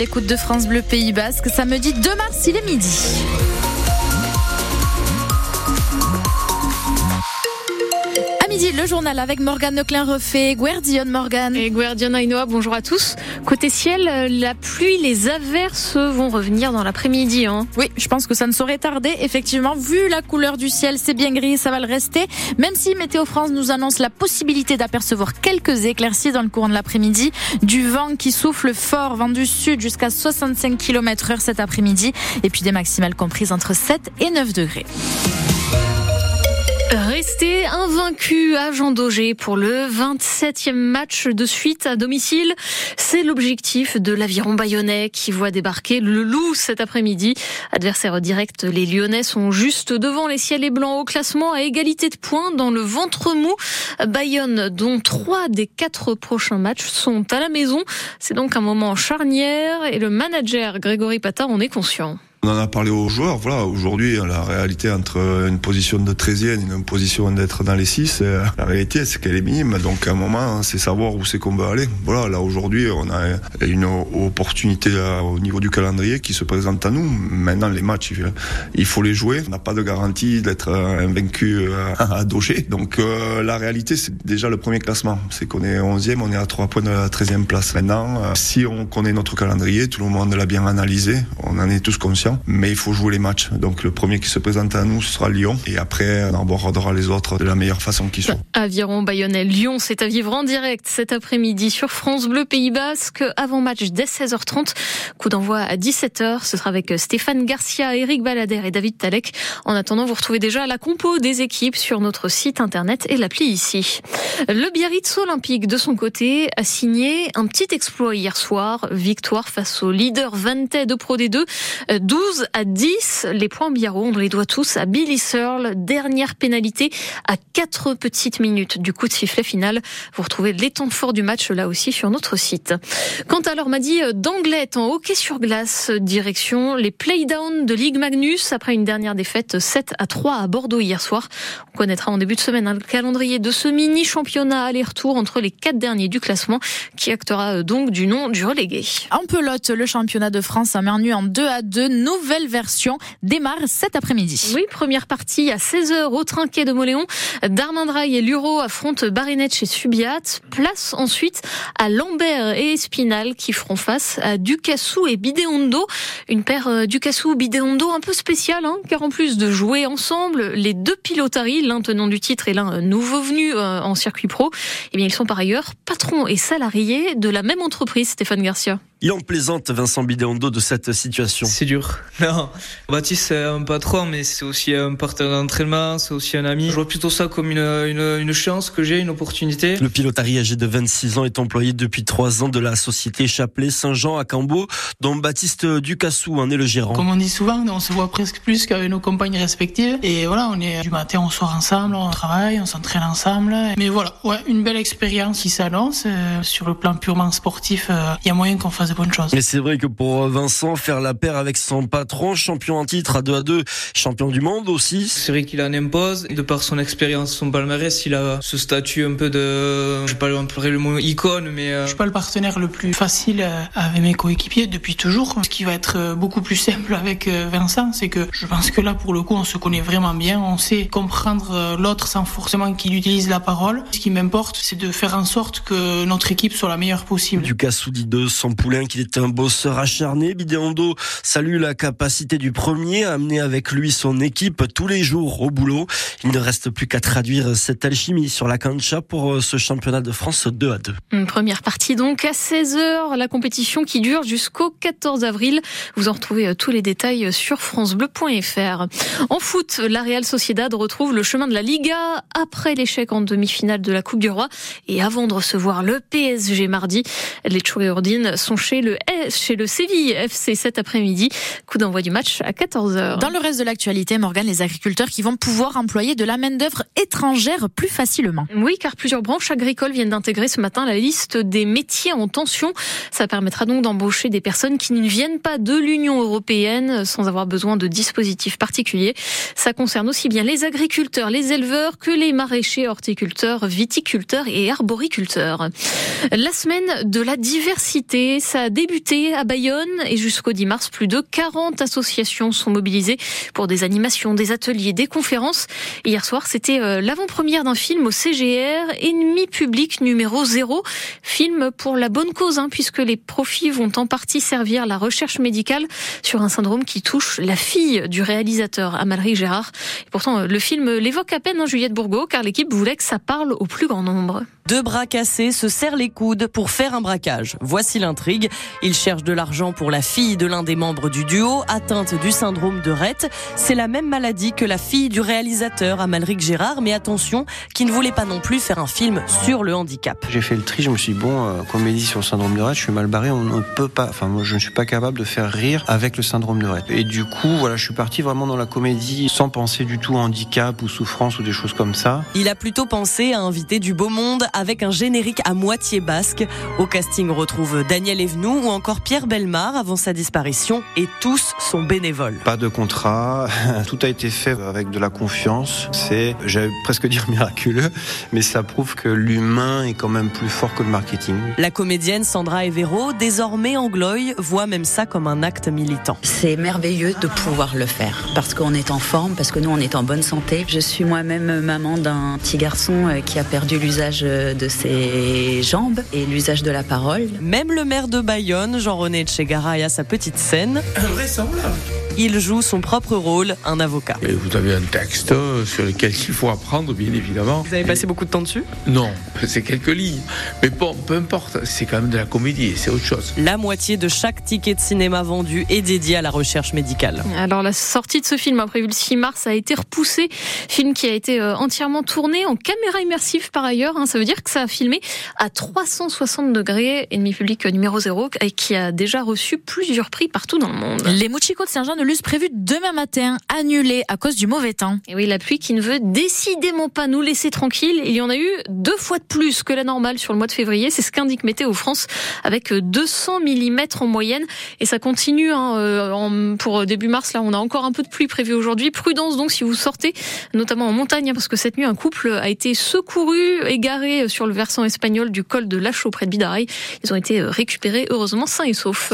Écoute de France Bleu Pays Basque, samedi 2 mars, il est midi. Midi, le journal avec Morgane Leclerc refait Guardian Morgane. Et Guardian Ainoa, bonjour à tous. Côté ciel, euh, la pluie, les averses vont revenir dans l'après-midi. Hein. Oui, je pense que ça ne saurait tarder. Effectivement, vu la couleur du ciel, c'est bien gris, ça va le rester. Même si Météo France nous annonce la possibilité d'apercevoir quelques éclaircies dans le courant de l'après-midi, du vent qui souffle fort, vent du sud jusqu'à 65 km heure cet après-midi, et puis des maximales comprises entre 7 et 9 degrés. Rester invaincu à Jean Daugé pour le 27e match de suite à domicile. C'est l'objectif de l'aviron bayonnais qui voit débarquer le loup cet après-midi. Adversaire direct, les Lyonnais sont juste devant les ciels et blancs au classement à égalité de points dans le ventre mou. Bayonne, dont trois des quatre prochains matchs sont à la maison. C'est donc un moment charnière et le manager Grégory Patin en est conscient. On en a parlé aux joueurs. Voilà, aujourd'hui, la réalité entre une position de 13e et une position d'être dans les 6, euh, la réalité, c'est qu'elle est minime. Donc, à un moment, hein, c'est savoir où c'est qu'on veut aller. Voilà, là, aujourd'hui, on a une opportunité au niveau du calendrier qui se présente à nous. Maintenant, les matchs, il faut les jouer. On n'a pas de garantie d'être invaincu euh, à Doger. Donc, euh, la réalité, c'est déjà le premier classement. C'est qu'on est 11e, on est à 3 points de la 13e place. Maintenant, si on connaît notre calendrier, tout le monde l'a bien analysé, on en est tous conscients mais il faut jouer les matchs. Donc le premier qui se présente à nous, sera Lyon. Et après, on abordera les autres de la meilleure façon qui soit. Aviron, Bayonnais, Lyon, c'est à vivre en direct cet après-midi sur France Bleu Pays Basque. Avant match dès 16h30. Coup d'envoi à 17h. Ce sera avec Stéphane Garcia, Eric Balader et David Talek. En attendant, vous retrouvez déjà la compo des équipes sur notre site internet et l'appli ici. Le Biarritz Olympique, de son côté, a signé un petit exploit hier soir. Victoire face au leader Vente de Pro D2. 12 à 10. Les points Biarro, on les doit tous à Billy Searle. Dernière pénalité à 4 petites minutes du coup de sifflet final. Vous retrouvez les temps forts du match là aussi sur notre site. Quant à l'Ormadi d'Anglette en hockey sur glace, direction les playdowns de Ligue Magnus après une dernière défaite 7 à 3 à Bordeaux hier soir. On connaîtra en début de semaine le calendrier de ce mini championnat aller-retour entre les quatre derniers du classement qui actera donc du nom du relégué. En pelote, le championnat de France a mené en 2 à 2 nouvelle version démarre cet après-midi. Oui, première partie à 16h au Trinquet de Moléon. Darmindrail et Luro affrontent Barinette chez Subiat. Place ensuite à Lambert et Espinal qui feront face à Ducassou et Bidéondo. Une paire euh, Ducassou-Bidéondo un peu spéciale, hein, car en plus de jouer ensemble, les deux pilotaries, l'un tenant du titre et l'un nouveau venu euh, en circuit pro, eh bien ils sont par ailleurs patrons et salariés de la même entreprise, Stéphane Garcia. Il en plaisante Vincent Bidéondo de cette situation. C'est dur. Non, Baptiste c'est un patron, mais c'est aussi un partenaire d'entraînement, c'est aussi un ami. Je vois plutôt ça comme une, une, une chance que j'ai, une opportunité. Le pilotari âgé de 26 ans est employé depuis 3 ans de la société Chapelet Saint-Jean à Cambo, dont Baptiste Ducassou en est le gérant. Comme on dit souvent, on se voit presque plus qu'avec nos compagnes respectives. Et voilà, on est du matin, on sort ensemble, on travaille, on s'entraîne ensemble. Mais voilà, ouais, une belle expérience qui s'annonce. Euh, sur le plan purement sportif, il euh, y a moyen qu'on fasse de bonnes choses. Mais c'est vrai que pour Vincent, faire la paire avec son patron, champion en titre à 2 à 2, champion du monde aussi. C'est vrai qu'il en impose. De par son expérience, son palmarès, il a ce statut un peu de, je vais pas employer le mot icône, mais... Euh... Je suis pas le partenaire le plus facile euh, avec mes coéquipiers depuis toujours. Ce qui va être euh, beaucoup plus simple avec Vincent, c'est que je pense que là, pour le coup, on se connaît vraiment bien. On sait comprendre l'autre sans forcément qu'il utilise la parole. Ce qui m'importe, c'est de faire en sorte que notre équipe soit la meilleure possible. Lucas Soudi de son poulain qu'il est un bosseur acharné. Bidéondo salue la capacité du premier à amener avec lui son équipe tous les jours au boulot. Il ne reste plus qu'à traduire cette alchimie sur la cancha pour euh, ce championnat de France 2 à 2. Une première partie donc à 16h, la compétition qui dure jusqu'au 14 avril. Vous en retrouvez euh, tous les détails sur francebleu.fr. En foot, la Real Sociedad retrouve le chemin de la Liga après l'échec en demi-finale de la Coupe du Roi et avant de recevoir le PSG mardi. Les Chouéordines sont chez le, chez le Séville FC cet après-midi. Coup d'envoi du match à 14h. Dans le reste de l'actualité, Morgan, les agriculteurs qui vont pouvoir employer de la main-d'œuvre étrangère plus facilement. Oui, car plusieurs branches agricoles viennent d'intégrer ce matin la liste des métiers en tension. Ça permettra donc d'embaucher des personnes qui ne viennent pas de l'Union européenne sans avoir besoin de dispositifs particuliers. Ça concerne aussi bien les agriculteurs, les éleveurs que les maraîchers, horticulteurs, viticulteurs et arboriculteurs. La semaine de la diversité, ça a débuté à Bayonne et jusqu'au 10 mars, plus de 40 associations sont mobilisées pour des animations, des ateliers, des conférences. Hier soir, c'était euh, l'avant-première d'un film au CGR, Ennemi public numéro 0. Film pour la bonne cause, hein, puisque les profits vont en partie servir la recherche médicale sur un syndrome qui touche la fille du réalisateur, Amalric Gérard. Et pourtant, le film l'évoque à peine, hein, Juliette Bourgo, car l'équipe voulait que ça parle au plus grand nombre. Deux bras cassés se serrent les coudes pour faire un braquage. Voici l'intrigue. Il cherche de l'argent pour la fille de l'un des membres du duo, atteinte du syndrome de Rett. C'est la même maladie que la fille du réalisateur Amalric Gérard, mais attention, qui ne voulait pas non plus faire un film sur le handicap. J'ai fait le tri, je me suis dit, bon, euh, comédie sur le syndrome de Rett, je suis mal barré, on ne peut pas, enfin, moi, je ne suis pas capable de faire rire avec le syndrome de Rett. Et du coup, voilà, je suis parti vraiment dans la comédie sans penser du tout handicap ou souffrance ou des choses comme ça. Il a plutôt pensé à inviter du beau monde avec un générique à moitié basque. Au casting, on retrouve Daniel Evenou ou encore Pierre Belmar avant sa disparition et tous sont bénévoles. Pas de contrat, tout a été fait avec de la confiance. C'est, j'allais presque dire miraculeux, mais ça prouve que l'humain est quand même plus fort que le marketing. La comédienne Sandra Evero, désormais angloï, voit même ça comme un acte militant. C'est merveilleux de pouvoir le faire parce qu'on est en forme, parce que nous on est en bonne santé. Je suis moi-même maman d'un petit garçon euh, qui a perdu l'usage euh, de ses jambes et l'usage de la parole. Même le maire de Bayonne, Jean-René Tchegaray, a sa petite scène. Invraisemblable. Il joue son propre rôle, un avocat. Et vous avez un texte sur lequel il faut apprendre, bien évidemment. Vous avez passé beaucoup de temps dessus? Non, c'est quelques lignes. Mais bon, peu importe, c'est quand même de la comédie, c'est autre chose. La moitié de chaque ticket de cinéma vendu est dédié à la recherche médicale. Alors la sortie de ce film, prévu le 6 mars, a été repoussée. Film qui a été euh, entièrement tourné en caméra immersive par ailleurs. Hein. Ça veut dire que ça a filmé à 360 degrés, ennemi public numéro 0, et qui a déjà reçu plusieurs prix partout dans le monde. Les Mochico de Saint-Jean de Prévus demain matin, annulés à cause du mauvais temps. Et oui, la pluie qui ne veut décidément pas nous laisser tranquilles. Il y en a eu deux fois de plus que la normale sur le mois de février. C'est ce qu'indique Météo France avec 200 mm en moyenne. Et ça continue hein, euh, pour début mars. Là, on a encore un peu de pluie prévue aujourd'hui. Prudence donc si vous sortez, notamment en montagne, hein, parce que cette nuit, un couple a été secouru, égaré sur le versant espagnol du col de Lachaud près de Bidaray. Ils ont été récupérés heureusement sains et saufs.